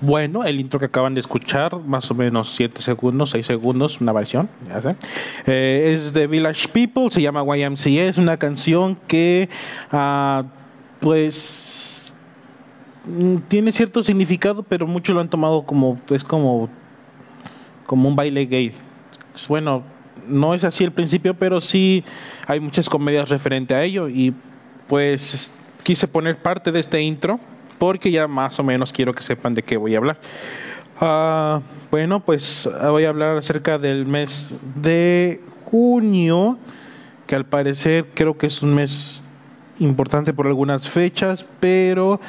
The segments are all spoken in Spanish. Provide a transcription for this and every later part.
bueno, el intro que acaban de escuchar, más o menos 7 segundos, 6 segundos, una versión, ya sé. Eh, es de Village People, se llama YMCA, es una canción que, uh, pues, mm, tiene cierto significado, pero muchos lo han tomado como, es como, como un baile gay. Bueno, no es así al principio, pero sí hay muchas comedias referente a ello y pues quise poner parte de este intro porque ya más o menos quiero que sepan de qué voy a hablar. Uh, bueno, pues voy a hablar acerca del mes de junio, que al parecer creo que es un mes importante por algunas fechas, pero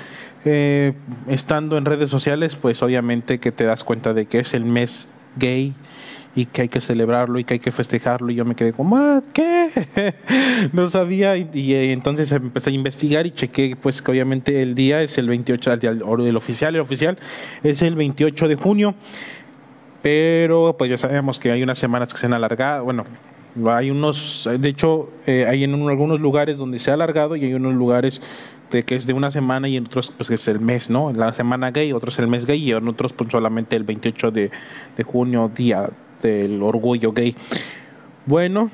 eh, estando en redes sociales, pues obviamente que te das cuenta de que es el mes gay y que hay que celebrarlo y que hay que festejarlo y yo me quedé como, ah, ¿qué? no sabía y, eh, entonces empecé a investigar y chequé pues que obviamente el día es el 28, el, oficial, el oficial es el 28 de junio, pero pues ya sabemos que hay unas semanas que se han alargado, bueno, hay unos, de hecho, eh, hay en algunos lugares donde se ha alargado y hay unos lugares de que es de una semana y en otros pues que es el mes, ¿no? La semana gay, otros el mes gay y en otros pues solamente el 28 de, de junio, día del orgullo gay. Bueno,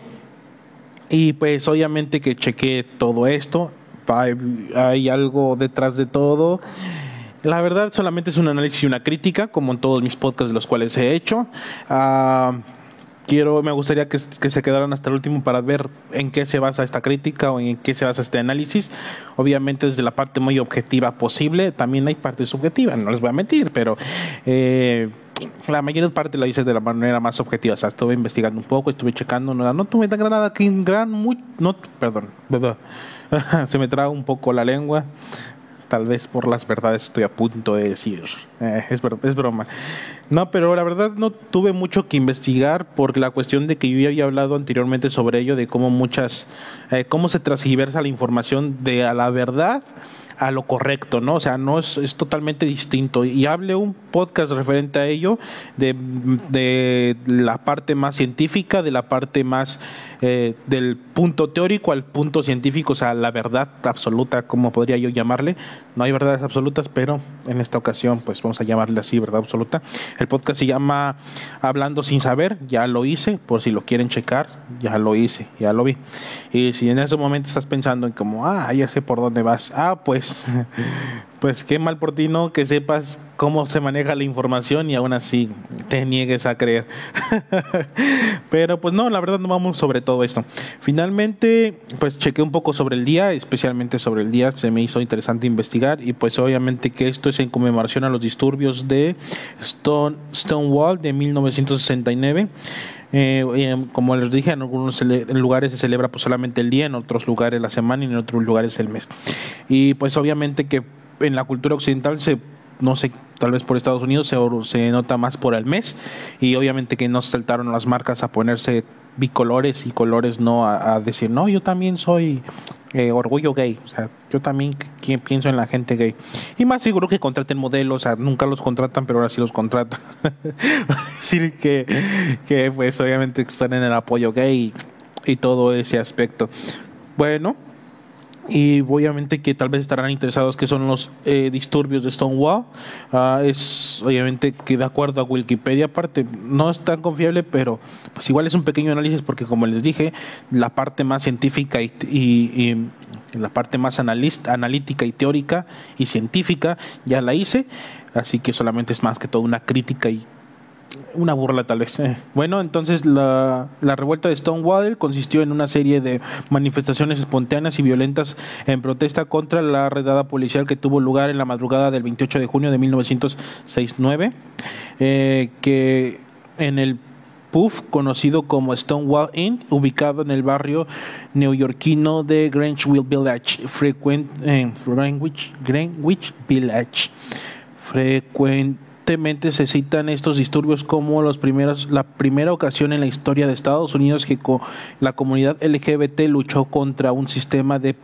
y pues obviamente que chequé todo esto, hay algo detrás de todo. La verdad solamente es un análisis y una crítica, como en todos mis podcasts de los cuales he hecho. Ah, quiero, me gustaría que, que, se quedaran hasta el último para ver en qué se basa esta crítica o en qué se basa este análisis. Obviamente desde la parte muy objetiva posible, también hay parte subjetiva, no les voy a mentir, pero eh, la mayor parte la hice de la manera más objetiva. O sea, estuve investigando un poco, estuve checando, no, no tuve tan granada aquí, gran, muy, no, perdón, se me traga un poco la lengua. Tal vez por las verdades estoy a punto de decir. Eh, es, es broma. No, pero la verdad no tuve mucho que investigar por la cuestión de que yo ya había hablado anteriormente sobre ello, de cómo muchas, eh, cómo se transgiversa la información de a la verdad a lo correcto, ¿no? O sea, no es, es totalmente distinto. Y hable un podcast referente a ello, de, de la parte más científica, de la parte más eh, del punto teórico al punto científico, o sea, la verdad absoluta, como podría yo llamarle. No hay verdades absolutas, pero en esta ocasión, pues vamos a llamarle así, verdad absoluta. El podcast se llama Hablando sin saber, ya lo hice, por si lo quieren checar, ya lo hice, ya lo vi. Y si en ese momento estás pensando en como, ah, ya sé por dónde vas, ah, pues pues qué mal por ti, ¿no? Que sepas cómo se maneja la información y aún así te niegues a creer. Pero pues no, la verdad no vamos sobre todo esto. Finalmente, pues chequé un poco sobre el día, especialmente sobre el día, se me hizo interesante investigar y pues obviamente que esto es en conmemoración a los disturbios de Stone, Stonewall de 1969. Eh, eh, como les dije, en algunos lugares se celebra pues solamente el día, en otros lugares la semana y en otros lugares el mes. Y pues obviamente que en la cultura occidental se no sé, tal vez por Estados Unidos se, se nota más por el mes y obviamente que no saltaron las marcas a ponerse bicolores y colores no a, decir, no, yo también soy eh, orgullo gay, o sea, yo también pienso en la gente gay. Y más seguro que contraten modelos, o sea, nunca los contratan, pero ahora sí los contratan. decir que, que pues obviamente están en el apoyo gay y todo ese aspecto. Bueno, y obviamente que tal vez estarán interesados que son los eh, disturbios de Stonewall. Ah, es obviamente que de acuerdo a Wikipedia, aparte no es tan confiable, pero pues igual es un pequeño análisis porque como les dije, la parte más científica y, y la parte más analista, analítica y teórica y científica ya la hice, así que solamente es más que todo una crítica y una burla tal vez. Eh, bueno, entonces la, la, revuelta de Stonewall consistió en una serie de manifestaciones espontáneas y violentas en protesta contra la redada policial que tuvo lugar en la madrugada del 28 de junio de 1969, eh, que en el puff conocido como Stonewall Inn, ubicado en el barrio neoyorquino de Greenwich Village, Greenwich Village. Frecuente se citan estos disturbios como los primeros, la primera ocasión en la historia de Estados Unidos que la comunidad LGBT luchó contra un sistema de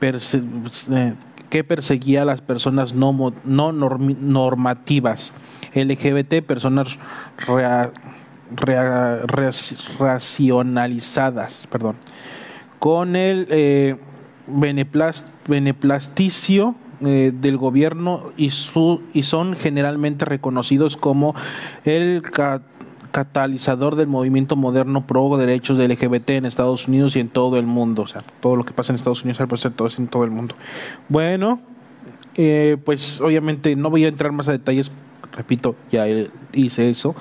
eh, que perseguía a las personas no, no normativas. LGBT, personas racionalizadas, perdón, con el eh, beneplasticio eh, del gobierno y, su, y son generalmente reconocidos como el catalizador del movimiento moderno pro derechos del LGBT en Estados Unidos y en todo el mundo. O sea, todo lo que pasa en Estados Unidos al todo en todo el mundo. Bueno, eh, pues obviamente no voy a entrar más a detalles, repito, ya hice eso,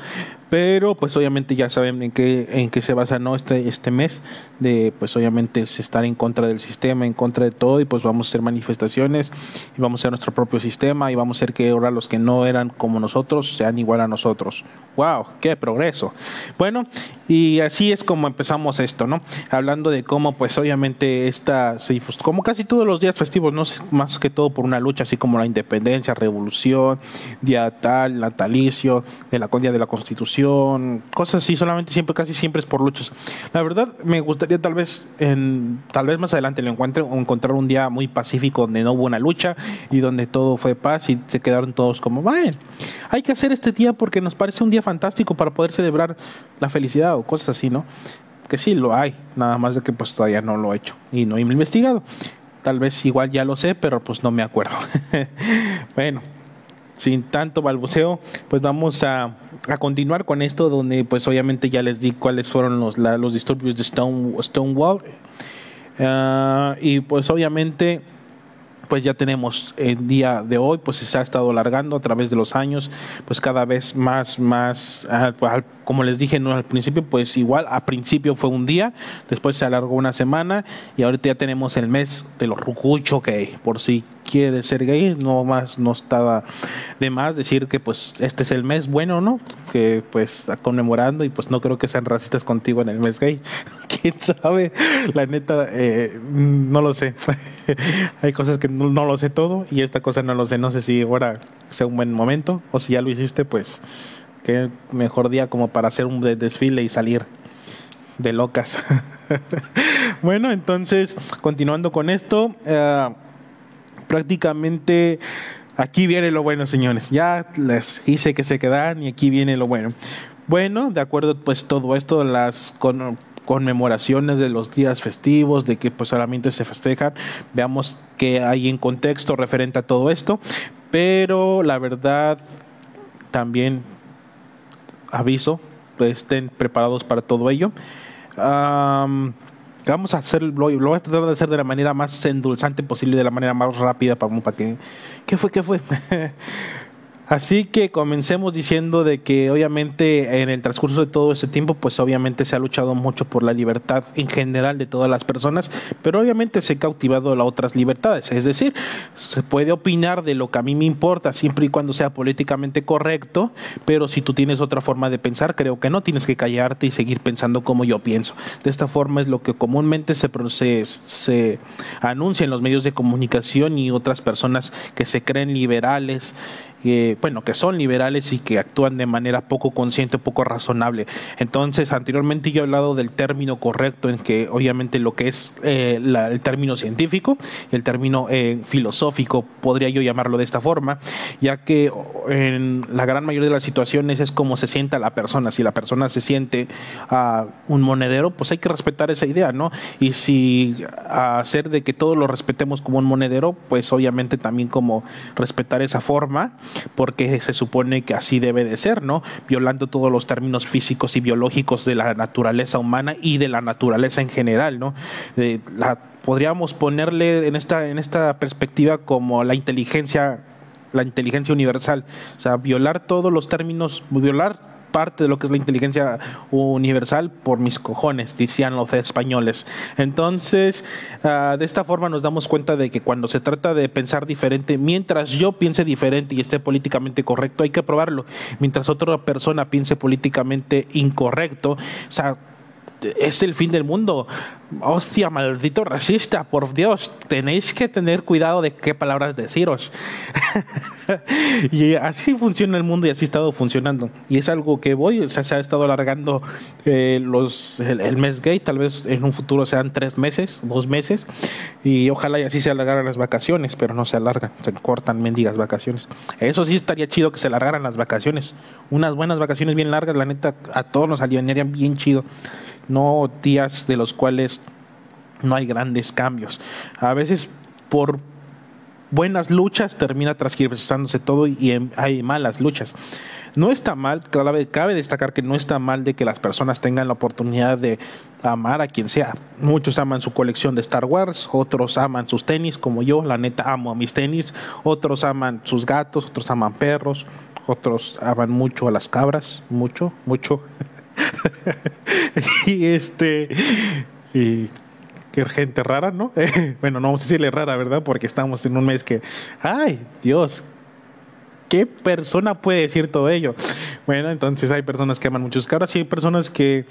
pero pues obviamente ya saben en qué en qué se basa no este este mes de pues obviamente es estar en contra del sistema en contra de todo y pues vamos a hacer manifestaciones y vamos a hacer nuestro propio sistema y vamos a hacer que ahora los que no eran como nosotros sean igual a nosotros. Wow qué progreso bueno y así es como empezamos esto no hablando de cómo pues obviamente esta pues, como casi todos los días festivos no más que todo por una lucha así como la independencia revolución día tal natalicio de la día de la constitución cosas así, solamente siempre, casi siempre es por luchas. La verdad, me gustaría tal vez, en, tal vez más adelante lo encuentre, o encontrar un día muy pacífico donde no hubo una lucha y donde todo fue paz y se quedaron todos como, bueno, hay que hacer este día porque nos parece un día fantástico para poder celebrar la felicidad o cosas así, ¿no? Que sí, lo hay, nada más de que pues todavía no lo he hecho y no he investigado. Tal vez igual ya lo sé, pero pues no me acuerdo. bueno, sin tanto balbuceo, pues vamos a, continuar con esto, donde pues obviamente ya les di cuáles fueron los, los disturbios de Stone, Stonewall. Ah, y pues obviamente pues ya tenemos el día de hoy, pues se ha estado alargando a través de los años, pues cada vez más, más, ah, como les dije no, al principio, pues igual, a principio fue un día, después se alargó una semana y ahorita ya tenemos el mes de los rucucho gay, por si quiere ser gay, no más, no estaba de más decir que pues este es el mes bueno, ¿no? Que pues está conmemorando y pues no creo que sean racistas contigo en el mes gay, quién sabe, la neta, eh, no lo sé, hay cosas que no, no lo sé todo y esta cosa no lo sé, no sé si ahora sea un buen momento o si ya lo hiciste, pues qué mejor día como para hacer un desfile y salir de locas. bueno, entonces, continuando con esto, eh, prácticamente aquí viene lo bueno, señores. Ya les hice que se quedaran y aquí viene lo bueno. Bueno, de acuerdo, pues todo esto, las conmemoraciones de los días festivos, de que pues solamente se festejan, veamos que hay en contexto referente a todo esto, pero la verdad también aviso, estén preparados para todo ello. vamos a hacer, lo, lo, voy a tratar de hacer de la manera más endulzante posible, de la manera más rápida para, para que... ¿Qué fue? ¿Qué fue? Así que comencemos diciendo de que obviamente en el transcurso de todo ese tiempo, pues obviamente se ha luchado mucho por la libertad en general de todas las personas, pero obviamente se ha cautivado las otras libertades. Es decir, se puede opinar de lo que a mí me importa siempre y cuando sea políticamente correcto, pero si tú tienes otra forma de pensar, creo que no tienes que callarte y seguir pensando como yo pienso. De esta forma es lo que comúnmente se, se, se anuncia en los medios de comunicación y otras personas que se creen liberales que, bueno, que son liberales y que actúan de manera poco consciente, poco razonable. Entonces, anteriormente yo he hablado del término correcto en que obviamente lo que es eh, el término científico, el término eh, filosófico, podría yo llamarlo de esta forma, ya que en la gran mayoría de las situaciones es como se sienta la persona. Si la persona se siente a un monedero, pues hay que respetar esa idea, ¿no? Y si hacer de que todos lo respetemos como un monedero, pues obviamente también como respetar esa forma porque se supone que así debe de ser, ¿no? Violando todos los términos físicos y biológicos de la naturaleza humana y de la naturaleza en general, ¿no? la, podríamos ponerle en esta, en esta perspectiva como la inteligencia la inteligencia universal, o sea, violar todos los términos, violar parte de lo que es la inteligencia universal por mis cojones, decían los españoles. Entonces, ah, de esta forma nos damos cuenta de que cuando se trata de pensar diferente, mientras yo piense diferente y esté políticamente correcto, hay que probarlo. Mientras otra persona piense políticamente incorrecto, o sea, es el fin del mundo. Hostia, maldito racista, por Dios, tenéis que tener cuidado de qué palabras deciros. y así funciona el mundo y así ha estado funcionando. Y es algo que voy, o sea, se ha estado alargando eh, los, el, mes gay, tal vez en un futuro sean tres meses, dos meses, y ojalá y así se alargaran las vacaciones, pero no se alargan, se cortan mendigas vacaciones. Eso sí estaría chido que se alargaran las vacaciones. Unas buenas vacaciones bien largas, la neta, a todos nos aliviarían bien chido no días de los cuales no hay grandes cambios. A veces por buenas luchas termina transgirsándose todo y hay malas luchas. No está mal, cabe destacar que no está mal de que las personas tengan la oportunidad de amar a quien sea. Muchos aman su colección de Star Wars, otros aman sus tenis, como yo, la neta amo a mis tenis, otros aman sus gatos, otros aman perros, otros aman mucho a las cabras, mucho, mucho. y este, y qué gente rara, ¿no? bueno, no vamos a decirle rara, ¿verdad? Porque estamos en un mes que, ay, Dios, ¿qué persona puede decir todo ello? Bueno, entonces hay personas que aman muchos cabras y hay personas que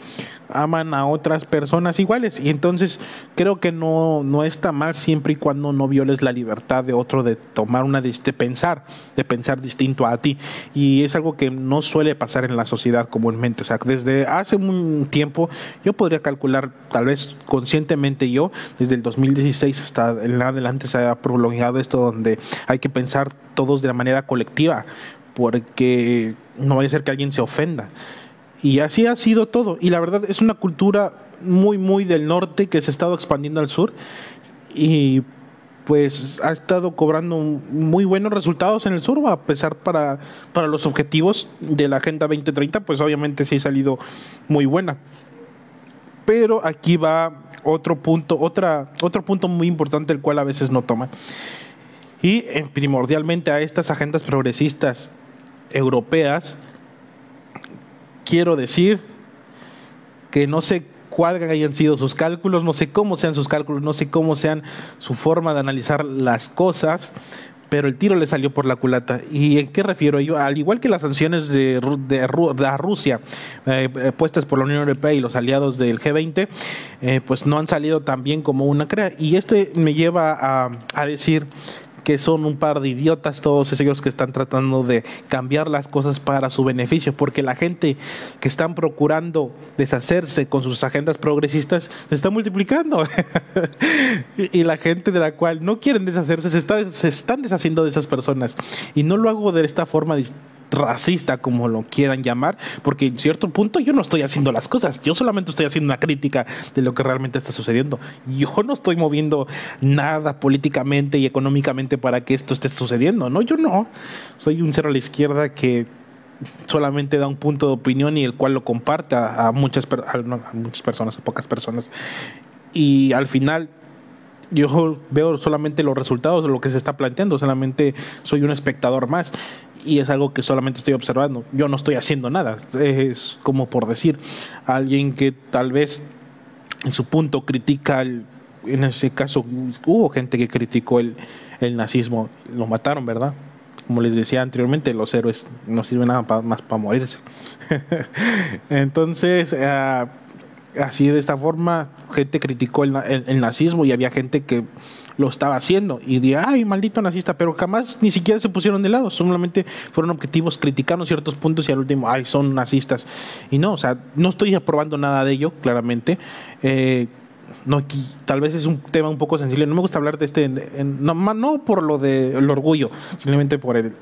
aman a otras personas iguales. Y entonces creo que no, no está mal siempre y cuando no violes la libertad de otro de tomar una, de pensar, de pensar distinto a ti. Y es algo que no suele pasar en la sociedad comúnmente. O sea, desde hace un tiempo yo podría calcular, tal vez conscientemente yo, desde el 2016 hasta en adelante se ha prolongado esto donde hay que pensar todos de la manera colectiva, porque no vaya a ser que alguien se ofenda. Y así ha sido todo. Y la verdad es una cultura muy, muy del norte que se ha estado expandiendo al sur y pues ha estado cobrando muy buenos resultados en el sur, a pesar para, para los objetivos de la Agenda 2030, pues obviamente sí ha salido muy buena. Pero aquí va otro punto, otra, otro punto muy importante el cual a veces no toman y eh, primordialmente a estas agendas progresistas europeas, quiero decir que no sé cuáles hayan sido sus cálculos, no sé cómo sean sus cálculos, no sé cómo sean su forma de analizar las cosas, pero el tiro le salió por la culata. ¿Y en qué refiero yo? Al igual que las sanciones de, de, Rusia eh, eh, puestas por la Unión Europea y los aliados del G20, pues no han salido tan bien como una crea. Y este me lleva a, a decir que son un par de idiotas todos ellos que están tratando de cambiar las cosas para su beneficio, porque la gente que están procurando deshacerse con sus agendas progresistas se está multiplicando. Y la gente de la cual no quieren deshacerse se, está, se están deshaciendo de esas personas. Y no lo hago de esta forma racista, como lo quieran llamar, porque en cierto punto yo no estoy haciendo las cosas, yo solamente estoy haciendo una crítica de lo que realmente está sucediendo. Yo no estoy moviendo nada políticamente y económicamente para que esto esté sucediendo, no, yo no. Soy un cero a la izquierda que solamente da un punto de opinión y el cual lo comparte a, muchas, a muchas personas, a pocas personas. Y al final yo veo solamente los resultados de lo que se está planteando, solamente soy un espectador más y es algo que solamente estoy observando. Yo no estoy haciendo nada. Es como por decir, alguien que tal vez en su punto critica, en ese caso hubo gente que criticó el, el nazismo, lo mataron, ¿verdad? Como les decía anteriormente, los héroes no sirven nada más para morirse. Entonces, uh, así de esta forma, gente criticó el, nazismo y había gente que lo estaba haciendo y diría, ay, maldito nazista, pero jamás ni siquiera se pusieron de lado, solamente fueron objetivos, criticaron ciertos puntos y al último, ay, son nazistas. Y no, o sea, no estoy aprobando nada de ello, claramente. Eh, no tal vez es un tema un poco sensible no me gusta hablar de este no, no por lo del orgullo simplemente por el,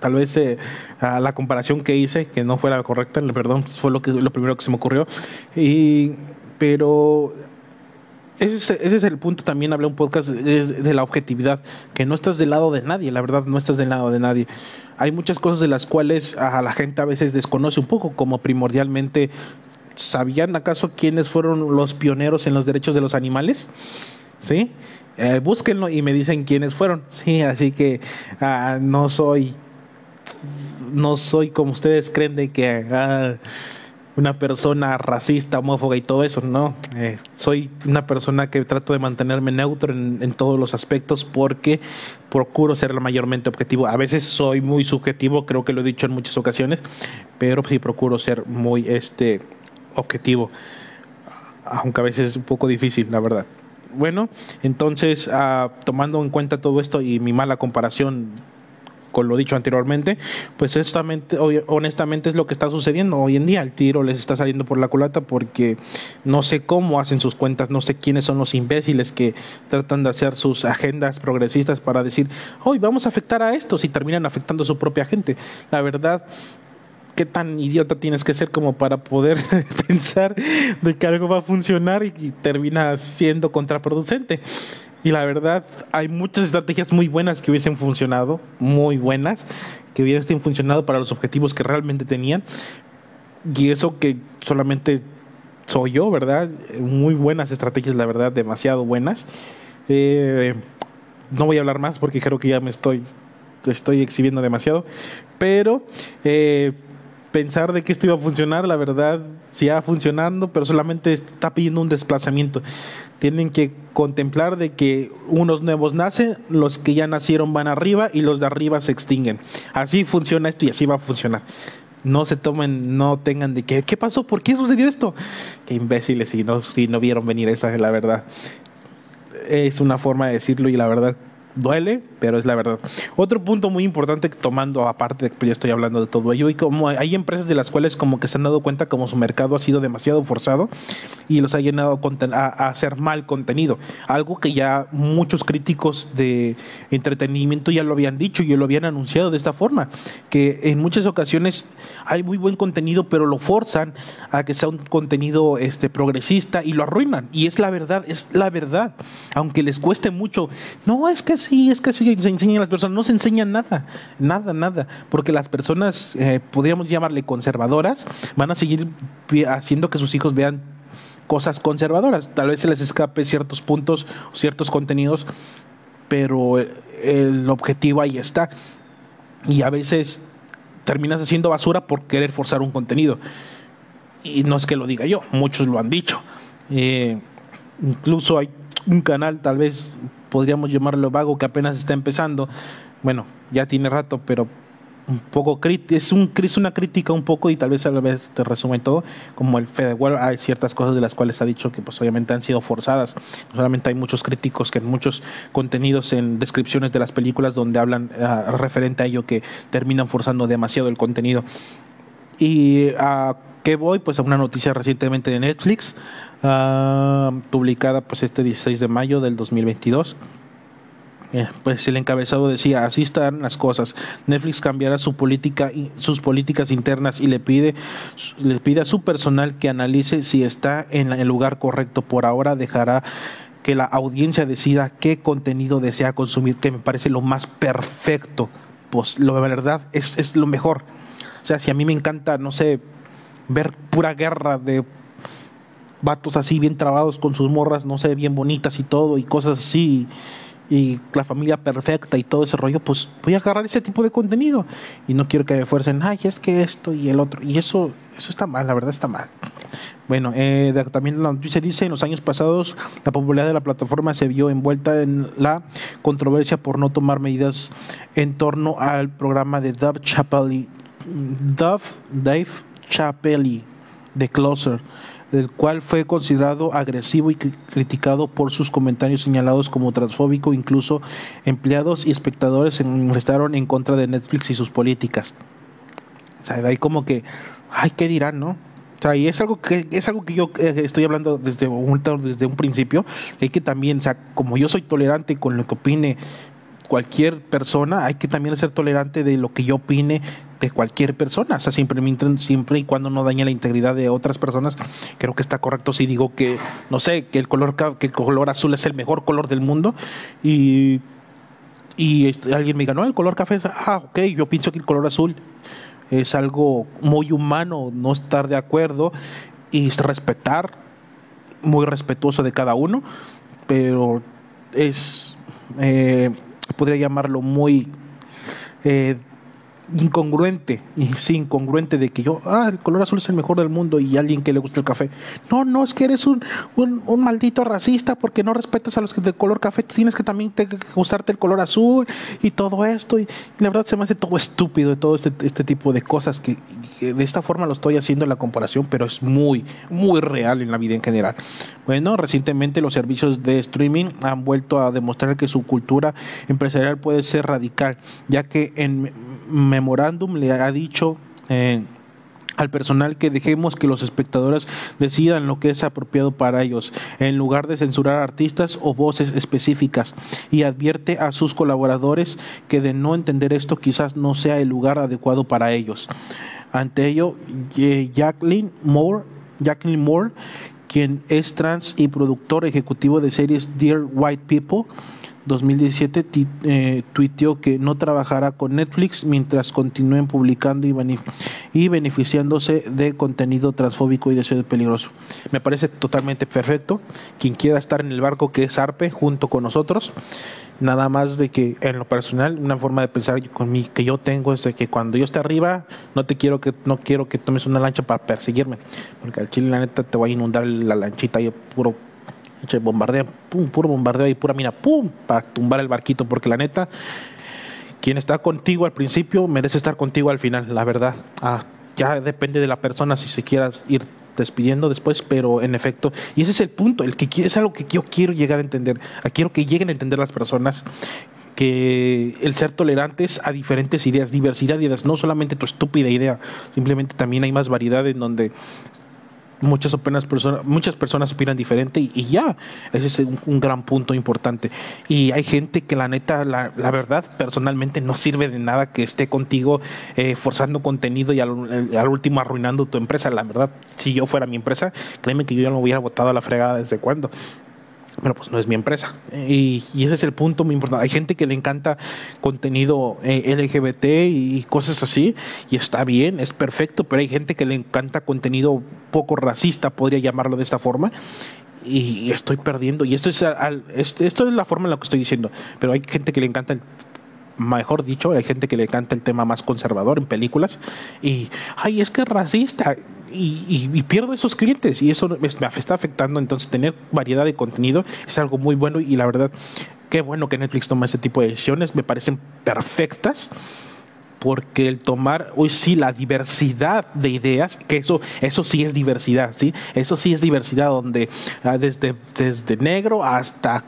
tal vez eh, la comparación que hice que no fue la correcta perdón fue lo que lo primero que se me ocurrió y pero ese, ese es el punto también hablé un podcast de, la objetividad que no estás del lado de nadie la verdad no estás del lado de nadie hay muchas cosas de las cuales a la gente a veces desconoce un poco como primordialmente ¿sabían acaso quiénes fueron los pioneros en los derechos de los animales? ¿Sí? Eh, búsquenlo y me dicen quiénes fueron. Sí, así que ah, no soy, no soy como ustedes creen de que ah, una persona racista, homófoba y todo eso, no. Eh, soy una persona que trato de mantenerme neutro en, todos los aspectos porque procuro ser mayormente objetivo. A veces soy muy subjetivo, creo que lo he dicho en muchas ocasiones, pero sí procuro ser muy este objetivo, aunque a veces es un poco difícil, la verdad. Bueno, entonces, ah, tomando en cuenta todo esto y mi mala comparación con lo dicho anteriormente, pues honestamente es lo que está sucediendo hoy en día. El tiro les está saliendo por la culata porque no sé cómo hacen sus cuentas, no sé quiénes son los imbéciles que tratan de hacer sus agendas progresistas para decir, hoy vamos a afectar a estos y terminan afectando a su propia gente. La verdad, qué tan idiota tienes que ser como para poder pensar de que algo va a funcionar y, termina siendo contraproducente. Y la verdad, hay muchas estrategias muy buenas que hubiesen funcionado, muy buenas, que hubiesen funcionado para los objetivos que realmente tenían. Y eso que solamente soy yo, ¿verdad? Muy buenas estrategias, la verdad, demasiado buenas. Eh, no voy a hablar más porque creo que ya me estoy, estoy exhibiendo demasiado. Pero eh, pensar de que esto iba a funcionar, la verdad, sí ha funcionando, pero solamente está pidiendo un desplazamiento. Tienen que contemplar de que unos nuevos nacen, los que ya nacieron van arriba y los de arriba se extinguen. Así funciona esto y así va a funcionar. No se tomen, no tengan de que, ¿qué pasó? ¿Por qué sucedió esto? Qué imbéciles si no, si no vieron venir esa es la verdad. Es una forma de decirlo y la verdad duele, pero es la verdad. Otro punto muy importante, tomando aparte, ya estoy hablando de todo ello, y como hay empresas de las cuales como que se han dado cuenta como su mercado ha sido demasiado forzado y los ha llenado a, hacer mal contenido, algo que ya muchos críticos de entretenimiento ya lo habían dicho y lo habían anunciado de esta forma, que en muchas ocasiones hay muy buen contenido, pero lo forzan a que sea un contenido este progresista y lo arruinan, y es la verdad, es la verdad, aunque les cueste mucho, no es que sí, es que se enseñan las personas, no se enseña nada, nada, nada, porque las personas, eh, podríamos llamarle conservadoras, van a seguir haciendo que sus hijos vean cosas conservadoras. Tal vez se les escape ciertos puntos, ciertos contenidos, pero el objetivo ahí está. Y a veces terminas haciendo basura por querer forzar un contenido. Y no es que lo diga yo, muchos lo han dicho. Eh, incluso hay un canal, tal vez podríamos llamarlo vago, que apenas está empezando. Bueno, ya tiene rato, pero un poco es un es una crítica un poco y tal vez a la vez te resume todo como el Fede hay ciertas cosas de las cuales ha dicho que pues obviamente han sido forzadas. Solamente hay muchos críticos que en muchos contenidos en descripciones de las películas donde hablan ah, referente a ello que terminan forzando demasiado el contenido. Y a qué voy pues a una noticia recientemente de Netflix Ah, publicada pues este 16 de mayo del 2022. Eh, pues el encabezado decía, así están las cosas. Netflix cambiará su política, sus políticas internas y le pide, le pide a su personal que analice si está en el lugar correcto. Por ahora dejará que la audiencia decida qué contenido desea consumir, que me parece lo más perfecto. Pues de verdad es, es lo mejor. O sea, si a mí me encanta, no sé, ver pura guerra de vatos así bien trabados con sus morras, no sé, bien bonitas y todo, y cosas así, y, la familia perfecta y todo ese rollo, pues voy a agarrar ese tipo de contenido. Y no quiero que me fuercen, ay, es que esto y el otro. Y eso, eso está mal, la verdad está mal. Bueno, eh, también la noticia dice, en los años pasados la popularidad de la plataforma se vio envuelta en la controversia por no tomar medidas en torno al programa de Dave Chappelle, Dove, Dave Chappelle, de Closer el cual fue considerado agresivo y criticado por sus comentarios señalados como transfóbico. Incluso empleados y espectadores se manifestaron en contra de Netflix y sus políticas. O sea, de ahí como que, ay, ¿qué dirán, no? O sea, y es algo que es algo que yo eh, estoy hablando desde un, desde un principio, hay que también, o sea, como yo soy tolerante con lo que opine cualquier persona, hay que también ser tolerante de lo que yo opine de cualquier persona, o sea, siempre, siempre y cuando no dañe la integridad de otras personas, creo que está correcto si digo que, no sé, que el color, que el color azul es el mejor color del mundo y, y este, alguien me diga, no, el color café es, ah, ok, yo pienso que el color azul es algo muy humano, no estar de acuerdo y respetar, muy respetuoso de cada uno, pero es... Eh, podría llamarlo muy eh, incongruente, y sí, incongruente de que yo, ah, el color azul es el mejor del mundo y alguien que le gusta el café. No, no, es que eres un, un, maldito racista porque no respetas a los que de color café, tienes que también te, usarte el color azul y todo esto. Y, la verdad se me hace todo estúpido de todo este, este tipo de cosas que, de esta forma lo estoy haciendo en la comparación, pero es muy, muy real en la vida en general. Bueno, recientemente los servicios de streaming han vuelto a demostrar que su cultura empresarial puede ser radical, ya que en memorándum le ha dicho eh, al personal que dejemos que los espectadores decidan lo que es apropiado para ellos, en lugar de censurar artistas o voces específicas, y advierte a sus colaboradores que de no entender esto quizás no sea el lugar adecuado para ellos. Ante ello, Jacqueline Moore, Jacqueline Moore quien es trans y productor ejecutivo de series Dear White People 2017 eh, tuiteó que no trabajará con Netflix mientras continúen publicando y, beneficiándose de contenido transfóbico y de ser peligroso. Me parece totalmente perfecto. Quien quiera estar en el barco que es Arpe junto con nosotros, nada más de que en lo personal una forma de pensar que yo tengo es de que cuando yo esté arriba no te quiero que no quiero que tomes una lancha para perseguirme porque al chile la neta te va a inundar la lanchita y puro bombardea, pum, puro bombardeo y pura mina, pum, para tumbar el barquito, porque la neta, quien está contigo al principio merece estar contigo al final, la verdad. Ah, ya depende de la persona si se quieras ir despidiendo después, pero en efecto, y ese es el punto, el que es algo que yo quiero llegar a entender, quiero que lleguen a entender las personas que el ser tolerantes a diferentes ideas, diversidad de ideas, no solamente tu estúpida idea, simplemente también hay más variedad en donde muchas, personas, muchas personas opinan diferente y, ya, ese es un, gran punto importante. Y hay gente que la neta, la, la verdad, personalmente no sirve de nada que esté contigo eh, forzando contenido y al, al, último arruinando tu empresa. La verdad, si yo fuera mi empresa, créeme que yo ya lo hubiera votado a la fregada desde cuando pero pues no es mi empresa. Y, ese es el punto muy importante. Hay gente que le encanta contenido eh, LGBT y cosas así, y está bien, es perfecto, pero hay gente que le encanta contenido poco racista, podría llamarlo de esta forma, y estoy perdiendo. Y esto es, esto es la forma en la que estoy diciendo, pero hay gente que le encanta el mejor dicho, hay gente que le encanta el tema más conservador en películas y, ay, es que es racista y, pierdo esos clientes y eso me, está afectando. Entonces, tener variedad de contenido es algo muy bueno y la verdad, qué bueno que Netflix toma ese tipo de decisiones, me parecen perfectas porque el tomar hoy sí la diversidad de ideas, que eso eso sí es diversidad, ¿sí? Eso sí es diversidad donde ah, desde desde negro hasta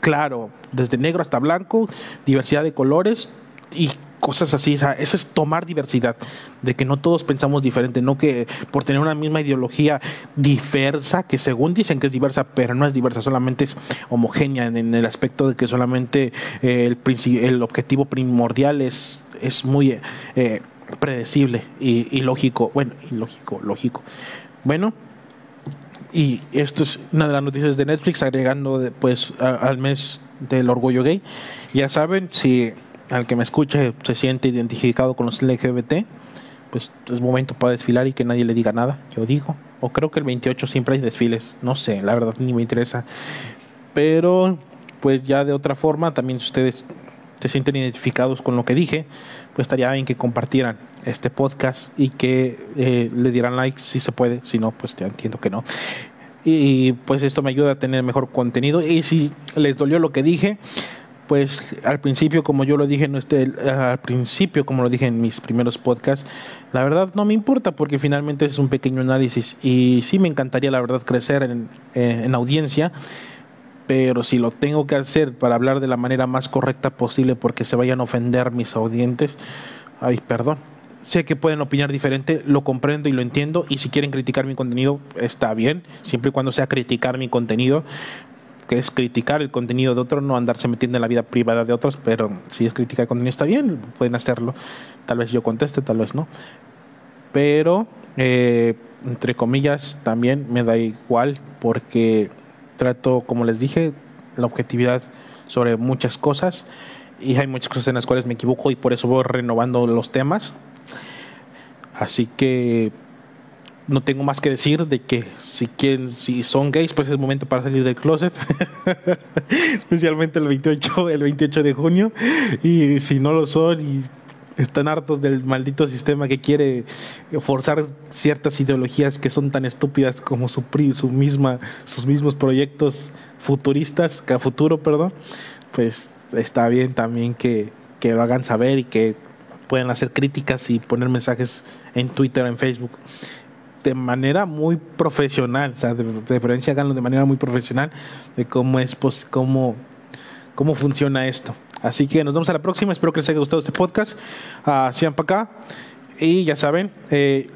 claro, desde negro hasta blanco, diversidad de colores y cosas así, eso es tomar diversidad, de que no todos pensamos diferente, no que por tener una misma ideología diversa, que según dicen que es diversa, pero no es diversa, solamente es homogénea en, el aspecto de que solamente eh, el, el objetivo primordial es, es muy eh, predecible y, lógico, bueno, ilógico, lógico. Bueno, y esto es una de las noticias de Netflix, agregando pues al mes del orgullo gay. Ya saben, si al que me escuche se siente identificado con los LGBT, pues es momento para desfilar y que nadie le diga nada, yo digo. O creo que el 28 siempre hay desfiles, no sé, la verdad ni me interesa. Pero pues ya de otra forma, también si ustedes se sienten identificados con lo que dije, pues estaría bien que compartieran este podcast y que eh, le dieran like si se puede, si no, pues ya entiendo que no. Y pues esto me ayuda a tener mejor contenido. Y si les dolió lo que dije, pues al principio, como yo lo dije en este, al principio, como lo dije en mis primeros podcasts, la verdad no me importa porque finalmente es un pequeño análisis y sí me encantaría, la verdad, crecer en, eh, en audiencia, pero si lo tengo que hacer para hablar de la manera más correcta posible porque se vayan a ofender mis audientes, ay, perdón. Sé que pueden opinar diferente, lo comprendo y lo entiendo, y si quieren criticar mi contenido, está bien, siempre y cuando sea criticar mi contenido, que es criticar el contenido de otro, no andarse metiendo en la vida privada de otros, pero si es criticar el contenido está bien, pueden hacerlo. Tal vez yo conteste, tal vez no. Pero, eh, entre comillas, también me da igual porque trato, como les dije, la objetividad sobre muchas cosas y hay muchas cosas en las cuales me equivoco y por eso voy renovando los temas. Así que no tengo más que decir de que si quieren, si son gays, pues es momento para salir del closet, especialmente el 28, el 28 de junio, y si no lo son y están hartos del maldito sistema que quiere forzar ciertas ideologías que son tan estúpidas como su, su misma, sus mismos proyectos futuristas, que a futuro, perdón, pues está bien también que, que lo hagan saber y que puedan hacer críticas y poner mensajes en Twitter, en Facebook de manera muy profesional, o sea, de, preferencia háganlo de manera muy profesional de cómo es, pues, cómo, cómo funciona esto. Así que nos vemos a la próxima, espero que les haya gustado este podcast. Uh, sigan para acá y ya saben, eh,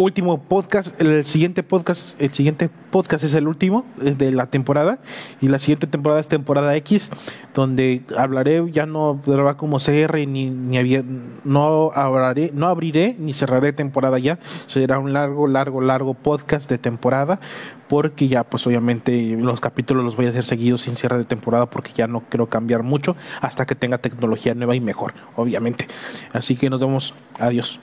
último podcast, el siguiente podcast, el siguiente podcast es el último de la temporada y la siguiente temporada es temporada X, donde hablaré ya no va como CR ni, ni no hablaré, no abriré ni cerraré temporada ya, será un largo, largo, largo podcast de temporada porque ya pues obviamente los capítulos los voy a hacer seguidos sin cierre de temporada porque ya no quiero cambiar mucho hasta que tenga tecnología nueva y mejor, obviamente. Así que nos vemos, adiós.